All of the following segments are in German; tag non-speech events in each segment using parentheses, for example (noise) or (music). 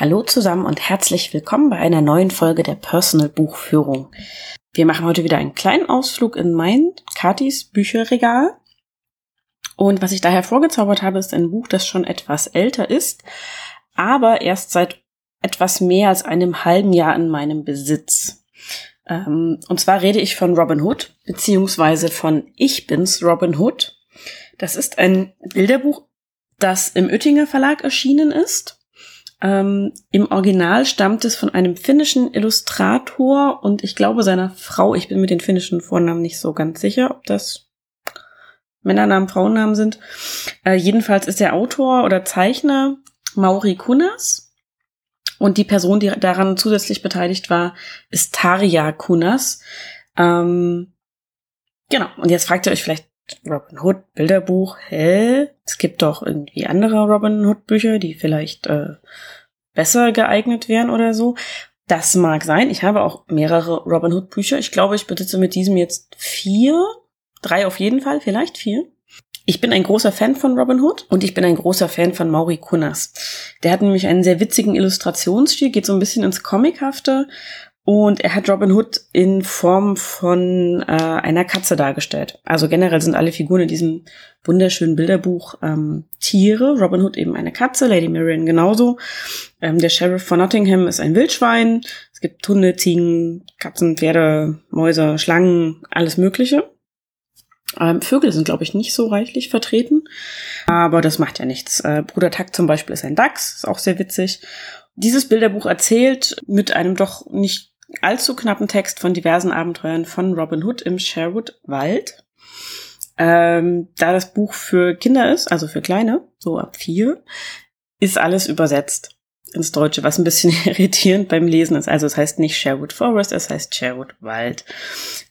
Hallo zusammen und herzlich willkommen bei einer neuen Folge der Personal Buchführung. Wir machen heute wieder einen kleinen Ausflug in mein Katis Bücherregal. Und was ich da hervorgezaubert habe, ist ein Buch, das schon etwas älter ist, aber erst seit etwas mehr als einem halben Jahr in meinem Besitz. Ähm, und zwar rede ich von Robin Hood, beziehungsweise von Ich bin's Robin Hood. Das ist ein Bilderbuch, das im Oettinger Verlag erschienen ist ähm, Im Original stammt es von einem finnischen Illustrator und ich glaube seiner Frau. Ich bin mit den finnischen Vornamen nicht so ganz sicher, ob das Männernamen, Frauennamen sind. Äh, jedenfalls ist der Autor oder Zeichner Mauri Kunas. Und die Person, die daran zusätzlich beteiligt war, ist Tarja Kunas. Ähm, genau. Und jetzt fragt ihr euch vielleicht, Robin Hood Bilderbuch, hä? Es gibt doch irgendwie andere Robin Hood Bücher, die vielleicht äh, besser geeignet wären oder so. Das mag sein. Ich habe auch mehrere Robin Hood Bücher. Ich glaube, ich besitze mit diesem jetzt vier, drei auf jeden Fall, vielleicht vier. Ich bin ein großer Fan von Robin Hood und ich bin ein großer Fan von Mauri Kunas. Der hat nämlich einen sehr witzigen Illustrationsstil, geht so ein bisschen ins Comichafte und er hat Robin Hood in Form von äh, einer Katze dargestellt. Also generell sind alle Figuren in diesem wunderschönen Bilderbuch ähm, Tiere. Robin Hood eben eine Katze, Lady Marian genauso. Ähm, der Sheriff von Nottingham ist ein Wildschwein. Es gibt Hunde, Ziegen, Katzen, Pferde, Mäuse, Schlangen, alles Mögliche. Ähm, Vögel sind, glaube ich, nicht so reichlich vertreten. Aber das macht ja nichts. Äh, Bruder Tuck zum Beispiel ist ein Dachs, ist auch sehr witzig. Dieses Bilderbuch erzählt mit einem doch nicht allzu knappen Text von diversen Abenteuern von Robin Hood im Sherwood Wald. Ähm, da das Buch für Kinder ist, also für Kleine, so ab vier, ist alles übersetzt ins Deutsche, was ein bisschen (laughs) irritierend beim Lesen ist. Also es heißt nicht Sherwood Forest, es heißt Sherwood Wald.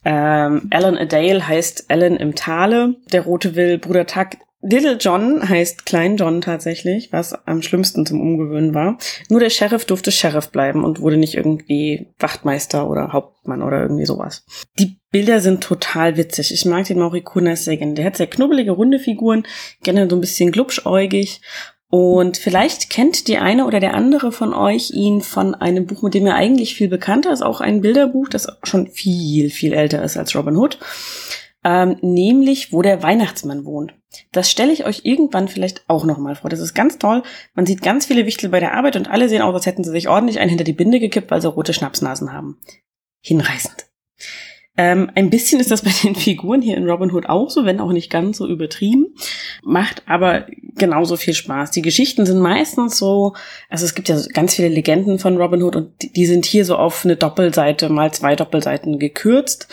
Ähm, Alan Adale heißt Alan im Tale. Der Rote Will, Bruder Tuck Little John heißt Klein John tatsächlich, was am schlimmsten zum Umgewöhnen war. Nur der Sheriff durfte Sheriff bleiben und wurde nicht irgendwie Wachtmeister oder Hauptmann oder irgendwie sowas. Die Bilder sind total witzig. Ich mag den Mauricuna sehr gerne. Der hat sehr knubbelige, runde Figuren, gerne so ein bisschen glubschäugig. Und vielleicht kennt die eine oder der andere von euch ihn von einem Buch, mit dem er eigentlich viel bekannter ist, auch ein Bilderbuch, das schon viel, viel älter ist als Robin Hood ähm, nämlich wo der Weihnachtsmann wohnt. Das stelle ich euch irgendwann vielleicht auch nochmal vor. Das ist ganz toll. Man sieht ganz viele Wichtel bei der Arbeit und alle sehen aus, als hätten sie sich ordentlich einen hinter die Binde gekippt, weil sie rote Schnapsnasen haben. Hinreißend. Ähm, ein bisschen ist das bei (laughs) den Figuren hier in Robin Hood auch so, wenn auch nicht ganz so übertrieben. Macht aber genauso viel Spaß. Die Geschichten sind meistens so, also es gibt ja ganz viele Legenden von Robin Hood und die, die sind hier so auf eine Doppelseite mal zwei Doppelseiten gekürzt.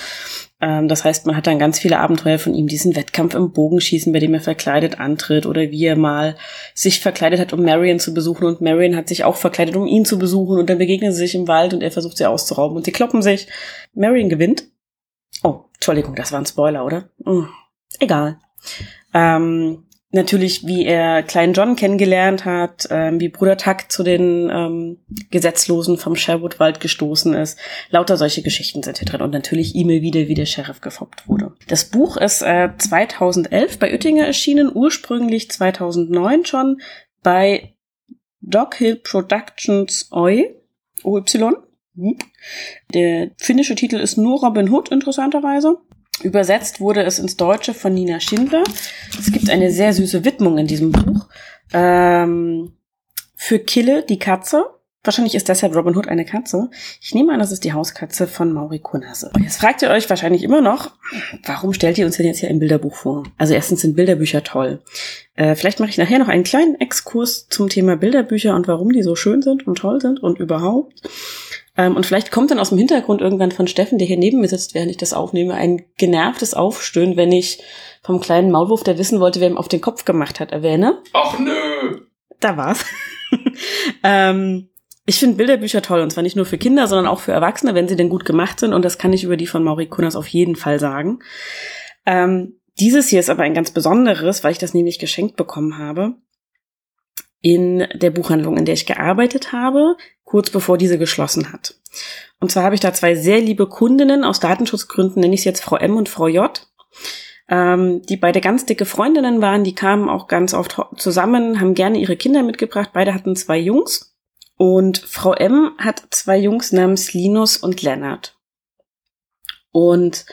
Ähm, das heißt, man hat dann ganz viele Abenteuer von ihm, diesen Wettkampf im Bogenschießen, bei dem er verkleidet antritt oder wie er mal sich verkleidet hat, um Marion zu besuchen und Marion hat sich auch verkleidet, um ihn zu besuchen und dann begegnen sie sich im Wald und er versucht sie auszurauben und sie kloppen sich. Marion gewinnt. Oh, Entschuldigung, das war ein Spoiler, oder? Hm, egal. Ähm, natürlich, wie er kleinen John kennengelernt hat, ähm, wie Bruder Tuck zu den ähm, Gesetzlosen vom Sherwood-Wald gestoßen ist. Lauter solche Geschichten sind hier drin. Und natürlich E-Mail wieder, wie der Sheriff gefoppt wurde. Das Buch ist äh, 2011 bei Oettinger erschienen, ursprünglich 2009 schon bei Dog Hill Productions OY. OY. Der finnische Titel ist nur Robin Hood, interessanterweise. Übersetzt wurde es ins Deutsche von Nina Schindler. Es gibt eine sehr süße Widmung in diesem Buch. Ähm, für Kille, die Katze. Wahrscheinlich ist deshalb Robin Hood eine Katze. Ich nehme an, das ist die Hauskatze von Mauri Kunase. Jetzt fragt ihr euch wahrscheinlich immer noch, warum stellt ihr uns denn jetzt hier ein Bilderbuch vor? Also erstens sind Bilderbücher toll. Äh, vielleicht mache ich nachher noch einen kleinen Exkurs zum Thema Bilderbücher und warum die so schön sind und toll sind und überhaupt. Ähm, und vielleicht kommt dann aus dem Hintergrund irgendwann von Steffen, der hier neben mir sitzt, während ich das aufnehme, ein genervtes Aufstöhnen, wenn ich vom kleinen Maulwurf, der wissen wollte, wer ihm auf den Kopf gemacht hat, erwähne. Ach nö! Da war's. (laughs) ähm, ich finde Bilderbücher toll, und zwar nicht nur für Kinder, sondern auch für Erwachsene, wenn sie denn gut gemacht sind. Und das kann ich über die von Mauri Kunas auf jeden Fall sagen. Ähm, dieses hier ist aber ein ganz besonderes, weil ich das nämlich geschenkt bekommen habe in der Buchhandlung, in der ich gearbeitet habe, kurz bevor diese geschlossen hat. Und zwar habe ich da zwei sehr liebe Kundinnen, aus Datenschutzgründen nenne ich es jetzt Frau M und Frau J, ähm, die beide ganz dicke Freundinnen waren, die kamen auch ganz oft zusammen, haben gerne ihre Kinder mitgebracht, beide hatten zwei Jungs Und Frau M hat zwei Jungs namens Linus und Lennart. Und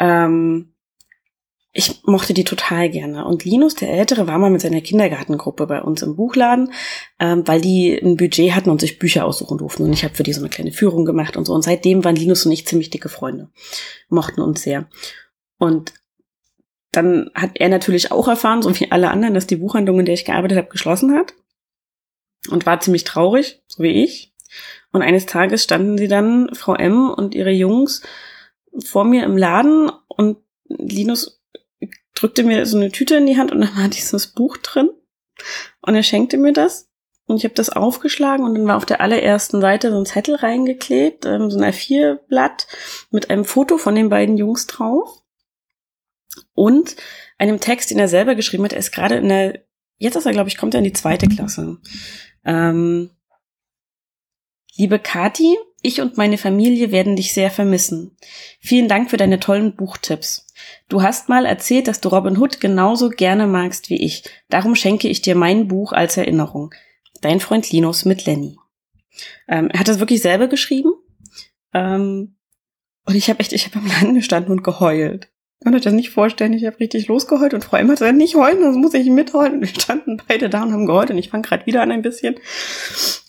ähm, ich mochte die total gerne. Und Linus, der Ältere, war mal mit seiner Kindergartengruppe bei uns im Buchladen, ähm, weil die ein Budget hatten und sich Bücher aussuchen durften. Und ich habe für die so eine kleine Führung gemacht und so. Und seitdem waren Linus und ich ziemlich dicke Freunde. Mochten uns sehr. Und dann hat er natürlich auch erfahren, so wie alle anderen, dass die Buchhandlung, in der ich gearbeitet habe, geschlossen hat. Und war ziemlich traurig, so wie ich. Und eines Tages standen sie dann, Frau M und ihre Jungs, vor mir im Laden und Linus drückte mir so eine Tüte in die Hand und dann war dieses Buch drin. Und er schenkte mir das. Und ich habe das aufgeschlagen und dann war auf der allerersten Seite so ein Zettel reingeklebt, ähm, so ein A4-Blatt mit einem Foto von den beiden Jungs drauf. Und einem Text, den er selber geschrieben hat. Er ist gerade in der, jetzt ist er, glaube ich, kommt er in die zweite Klasse. Ähm, Liebe Kati, ich und meine Familie werden dich sehr vermissen. Vielen Dank für deine tollen Buchtipps. Du hast mal erzählt, dass du Robin Hood genauso gerne magst wie ich. Darum schenke ich dir mein Buch als Erinnerung. Dein Freund Linus mit Lenny. Ähm, er hat das wirklich selber geschrieben. Ähm, und ich habe echt, ich habe am Land gestanden und geheult. Ich konnte das nicht vorstellen. Ich habe richtig losgeheult und Frau Emma hat nicht heulen, sonst muss ich mitheulen. Wir standen beide da und haben geheult und ich fange gerade wieder an ein bisschen,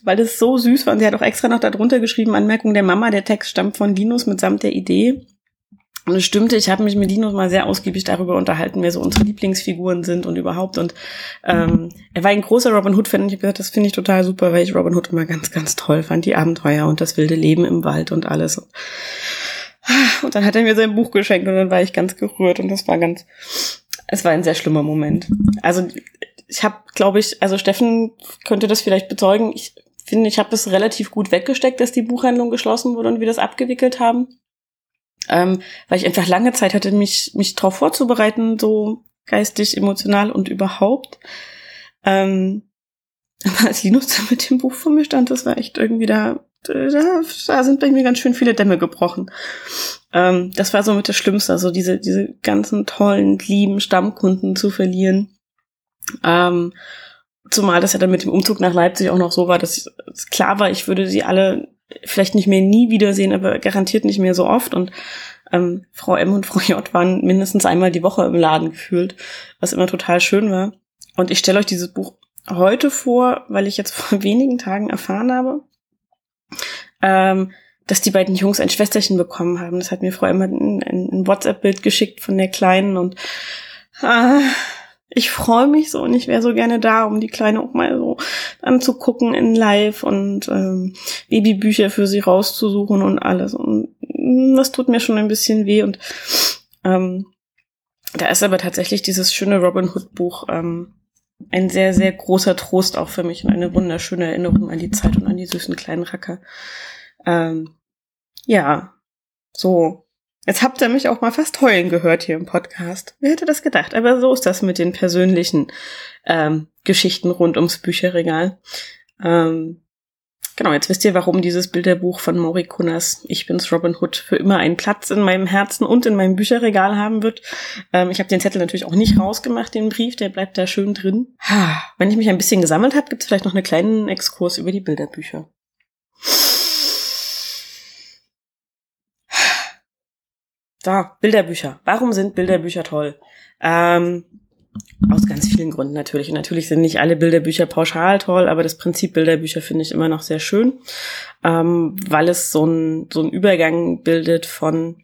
weil das so süß war. Und sie hat auch extra noch darunter geschrieben, Anmerkung der Mama, der Text stammt von Linus mitsamt der Idee. Und es stimmte, ich habe mich mit Linus mal sehr ausgiebig darüber unterhalten, wer so unsere Lieblingsfiguren sind und überhaupt. Und ähm, er war ein großer Robin Hood-Fan und ich habe gesagt, das finde ich total super, weil ich Robin Hood immer ganz, ganz toll fand. Die Abenteuer und das wilde Leben im Wald und alles. Und dann hat er mir sein Buch geschenkt und dann war ich ganz gerührt und das war ganz, es war ein sehr schlimmer Moment. Also ich habe, glaube ich, also Steffen könnte das vielleicht bezeugen. Ich finde, ich habe das relativ gut weggesteckt, dass die Buchhandlung geschlossen wurde und wir das abgewickelt haben. Ähm, weil ich einfach lange Zeit hatte, mich, mich darauf vorzubereiten, so geistig, emotional und überhaupt. Ähm, (laughs) aber als Linus mit dem Buch vor mir stand, das war echt irgendwie da da, sind bei mir ganz schön viele Dämme gebrochen. Ähm, das war so mit das Schlimmste, also diese, diese ganzen tollen, lieben Stammkunden zu verlieren. Ähm, zumal das ja dann mit dem Umzug nach Leipzig auch noch so war, dass klar war, ich würde sie alle vielleicht nicht mehr nie wiedersehen, aber garantiert nicht mehr so oft. Und ähm, Frau M und Frau J waren mindestens einmal die Woche im Laden gefühlt, was immer total schön war. Und ich stelle euch dieses Buch heute vor, weil ich jetzt vor wenigen Tagen erfahren habe, ähm, dass die beiden Jungs ein Schwesterchen bekommen haben. Das hat mir Frau immer ein, ein WhatsApp-Bild geschickt von der Kleinen und ah, ich freue mich so und ich wäre so gerne da, um die Kleine auch mal so anzugucken in Live und ähm, Babybücher für sie rauszusuchen und alles. Und das tut mir schon ein bisschen weh und ähm, da ist aber tatsächlich dieses schöne Robin Hood Buch ähm, ein sehr, sehr großer Trost auch für mich und eine wunderschöne Erinnerung an die Zeit und an die süßen kleinen Racker. Ähm, ja, so. Jetzt habt ihr mich auch mal fast heulen gehört hier im Podcast. Wer hätte das gedacht? Aber so ist das mit den persönlichen ähm, Geschichten rund ums Bücherregal. Ähm, Genau, jetzt wisst ihr, warum dieses Bilderbuch von Mori Kunas Ich bin's Robin Hood für immer einen Platz in meinem Herzen und in meinem Bücherregal haben wird. Ähm, ich habe den Zettel natürlich auch nicht rausgemacht, den Brief, der bleibt da schön drin. Wenn ich mich ein bisschen gesammelt habe, gibt es vielleicht noch einen kleinen Exkurs über die Bilderbücher. So, Bilderbücher. Warum sind Bilderbücher toll? Ähm, aus ganz vielen Gründen natürlich. Und natürlich sind nicht alle Bilderbücher pauschal toll, aber das Prinzip Bilderbücher finde ich immer noch sehr schön, ähm, weil es so ein so ein Übergang bildet von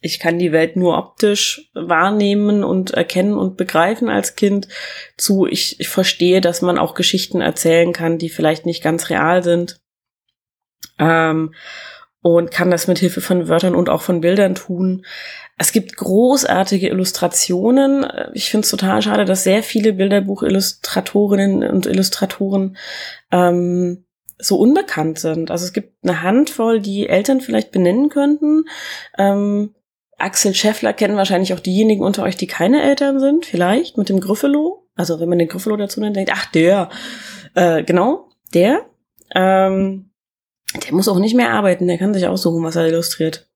ich kann die Welt nur optisch wahrnehmen und erkennen und begreifen als Kind zu ich, ich verstehe, dass man auch Geschichten erzählen kann, die vielleicht nicht ganz real sind. Ähm, und kann das mit Hilfe von Wörtern und auch von Bildern tun. Es gibt großartige Illustrationen. Ich finde es total schade, dass sehr viele Bilderbuchillustratorinnen und Illustratoren ähm, so unbekannt sind. Also es gibt eine Handvoll, die Eltern vielleicht benennen könnten. Ähm, Axel Scheffler kennen wahrscheinlich auch diejenigen unter euch, die keine Eltern sind, vielleicht mit dem Griffelo. Also wenn man den Griffelo dazu nennt, denkt, ach der, äh, genau, der. Ähm, der muss auch nicht mehr arbeiten, der kann sich aussuchen, was er illustriert.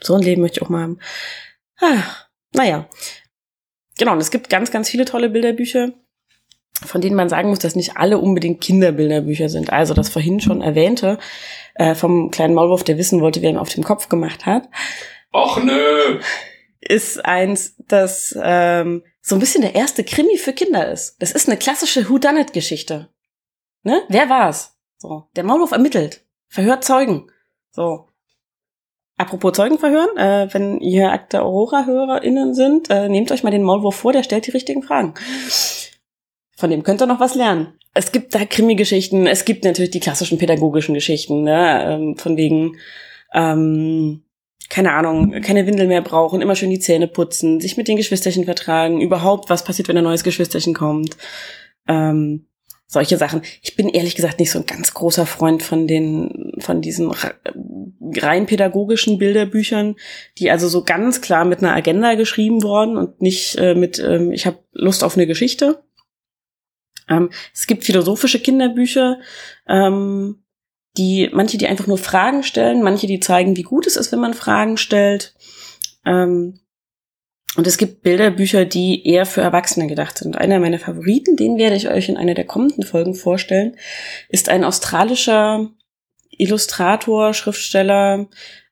So ein Leben möchte ich auch mal haben. Ah, naja. Genau, und es gibt ganz, ganz viele tolle Bilderbücher. von denen man sagen muss, dass nicht alle unbedingt Kinderbilderbücher sind. Also das vorhin schon erwähnte äh, vom kleinen Maulwurf, der wissen wollte, wer ihm auf dem Kopf gemacht hat. Och nö! Ist eins, das ähm, so ein bisschen der erste Krimi für Kinder ist. Das ist eine klassische Whodunit-Geschichte. Ne? Wer war's? So, der Maulwurf ermittelt, verhört Zeugen. So. Apropos Zeugenverhören, äh, wenn ihr Akte Aurora-HörerInnen sind, äh, nehmt euch mal den Maulwurf vor, der stellt die richtigen Fragen. Von dem könnt ihr noch was lernen. Es gibt da Krimi-Geschichten, es gibt natürlich die klassischen pädagogischen Geschichten, ne? ähm, von wegen, ähm, keine Ahnung, keine Windel mehr brauchen, immer schön die Zähne putzen, sich mit den Geschwisterchen vertragen, überhaupt, was passiert, wenn ein neues Geschwisterchen kommt. Ähm, solche Sachen. Ich bin ehrlich gesagt nicht so ein ganz großer Freund von den, von diesen rein pädagogischen Bilderbüchern, die also so ganz klar mit einer Agenda geschrieben worden und nicht äh, mit, ähm, ich habe Lust auf eine Geschichte. Ähm, es gibt philosophische Kinderbücher, ähm, die, manche, die einfach nur Fragen stellen, manche, die zeigen, wie gut es ist, wenn man Fragen stellt. Ähm, und es gibt Bilderbücher, die eher für Erwachsene gedacht sind. Einer meiner Favoriten, den werde ich euch in einer der kommenden Folgen vorstellen, ist ein australischer Illustrator, Schriftsteller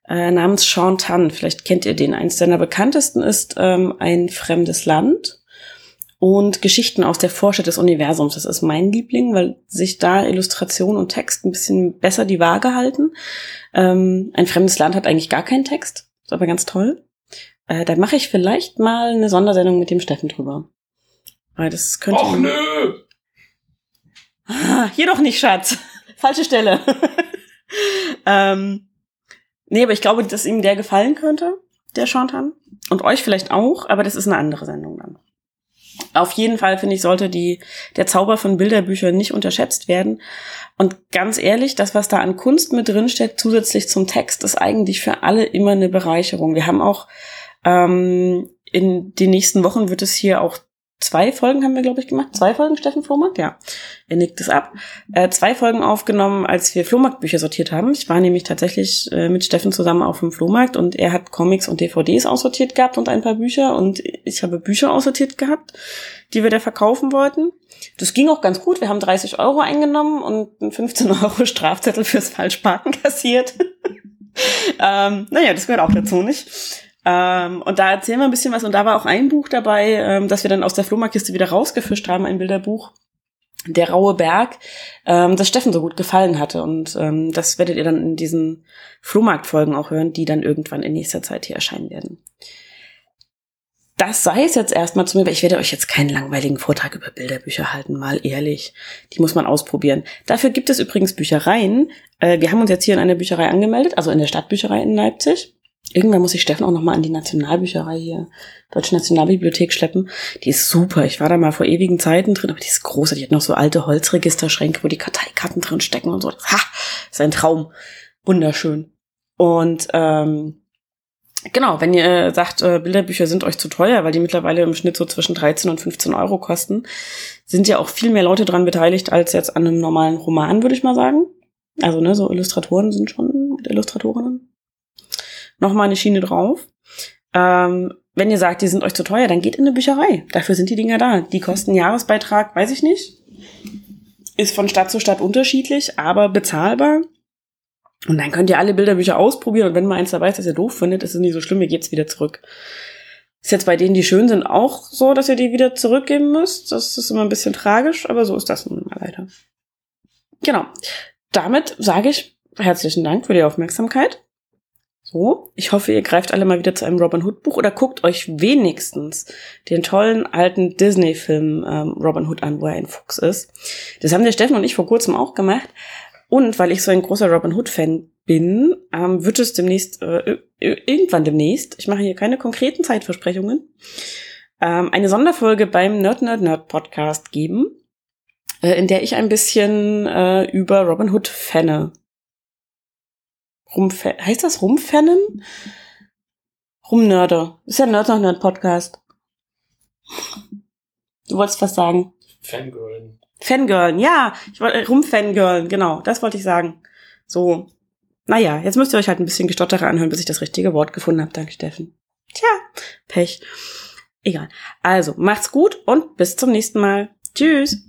äh, namens Sean Tan. Vielleicht kennt ihr den. Eins seiner bekanntesten ist ähm, Ein fremdes Land und Geschichten aus der Vorstadt des Universums. Das ist mein Liebling, weil sich da Illustration und Text ein bisschen besser die Waage halten. Ähm, ein fremdes Land hat eigentlich gar keinen Text, ist aber ganz toll. Äh, da mache ich vielleicht mal eine Sondersendung mit dem Steffen drüber. Weil das könnte. Och nö! Ah, hier doch nicht, Schatz. (laughs) Falsche Stelle. (laughs) ähm, nee, aber ich glaube, dass ihm der gefallen könnte, der Chantan. Und euch vielleicht auch, aber das ist eine andere Sendung dann. Auf jeden Fall finde ich, sollte die, der Zauber von Bilderbüchern nicht unterschätzt werden. Und ganz ehrlich, das, was da an Kunst mit drinsteckt, zusätzlich zum Text, ist eigentlich für alle immer eine Bereicherung. Wir haben auch ähm, in den nächsten Wochen wird es hier auch zwei Folgen haben wir, glaube ich, gemacht. Zwei Folgen, Steffen Flohmarkt? Ja. Er nickt es ab. Äh, zwei Folgen aufgenommen, als wir Flohmarktbücher sortiert haben. Ich war nämlich tatsächlich äh, mit Steffen zusammen auf dem Flohmarkt und er hat Comics und DVDs aussortiert gehabt und ein paar Bücher und ich habe Bücher aussortiert gehabt, die wir da verkaufen wollten. Das ging auch ganz gut. Wir haben 30 Euro eingenommen und einen 15 Euro Strafzettel fürs Falschparken (laughs) kassiert. (laughs) ähm, naja, das gehört auch dazu, nicht? Ähm, und da erzählen wir ein bisschen was. Und da war auch ein Buch dabei, ähm, das wir dann aus der Flohmarktkiste wieder rausgefischt haben, ein Bilderbuch. Der raue Berg, ähm, das Steffen so gut gefallen hatte. Und ähm, das werdet ihr dann in diesen Flohmarktfolgen auch hören, die dann irgendwann in nächster Zeit hier erscheinen werden. Das sei es jetzt erstmal zu mir, weil ich werde euch jetzt keinen langweiligen Vortrag über Bilderbücher halten, mal ehrlich. Die muss man ausprobieren. Dafür gibt es übrigens Büchereien. Äh, wir haben uns jetzt hier in einer Bücherei angemeldet, also in der Stadtbücherei in Leipzig. Irgendwann muss ich Steffen auch noch mal an die Nationalbücherei hier, Deutsche Nationalbibliothek schleppen. Die ist super. Ich war da mal vor ewigen Zeiten drin, aber die ist groß. Die hat noch so alte Holzregisterschränke, wo die Karteikarten drin stecken und so. Ha, ist ein Traum. Wunderschön. Und ähm, genau, wenn ihr sagt, äh, Bilderbücher sind euch zu teuer, weil die mittlerweile im Schnitt so zwischen 13 und 15 Euro kosten, sind ja auch viel mehr Leute dran beteiligt als jetzt an einem normalen Roman, würde ich mal sagen. Also, ne, so Illustratoren sind schon Illustratorinnen nochmal eine Schiene drauf. Ähm, wenn ihr sagt, die sind euch zu teuer, dann geht in eine Bücherei. Dafür sind die Dinger da. Die kosten Jahresbeitrag, weiß ich nicht. Ist von Stadt zu Stadt unterschiedlich, aber bezahlbar. Und dann könnt ihr alle Bilderbücher ausprobieren. Und wenn mal eins dabei ist, das ihr doof findet, ist es nicht so schlimm, ihr geht's wieder zurück. Ist jetzt bei denen, die schön sind, auch so, dass ihr die wieder zurückgeben müsst. Das ist immer ein bisschen tragisch, aber so ist das nun mal leider. Genau. Damit sage ich herzlichen Dank für die Aufmerksamkeit. So, ich hoffe, ihr greift alle mal wieder zu einem Robin Hood Buch oder guckt euch wenigstens den tollen alten Disney-Film ähm, Robin Hood an, wo er ein Fuchs ist. Das haben der Steffen und ich vor kurzem auch gemacht. Und weil ich so ein großer Robin Hood-Fan bin, ähm, wird es demnächst, äh, irgendwann demnächst, ich mache hier keine konkreten Zeitversprechungen, ähm, eine Sonderfolge beim Nerd Nerd Nerd Podcast geben, äh, in der ich ein bisschen äh, über Robin Hood fenne Rumfe heißt das rumfennen? Rumnörde. Ist ja Nerd nach Nerd Podcast. Du wolltest was sagen. Fangirlen. Fangirlen, ja. Ich wollte äh, rumfangirlen, genau. Das wollte ich sagen. So. Naja, jetzt müsst ihr euch halt ein bisschen gestotterer anhören, bis ich das richtige Wort gefunden habe. Danke, Steffen. Tja, Pech. Egal. Also, macht's gut und bis zum nächsten Mal. Tschüss.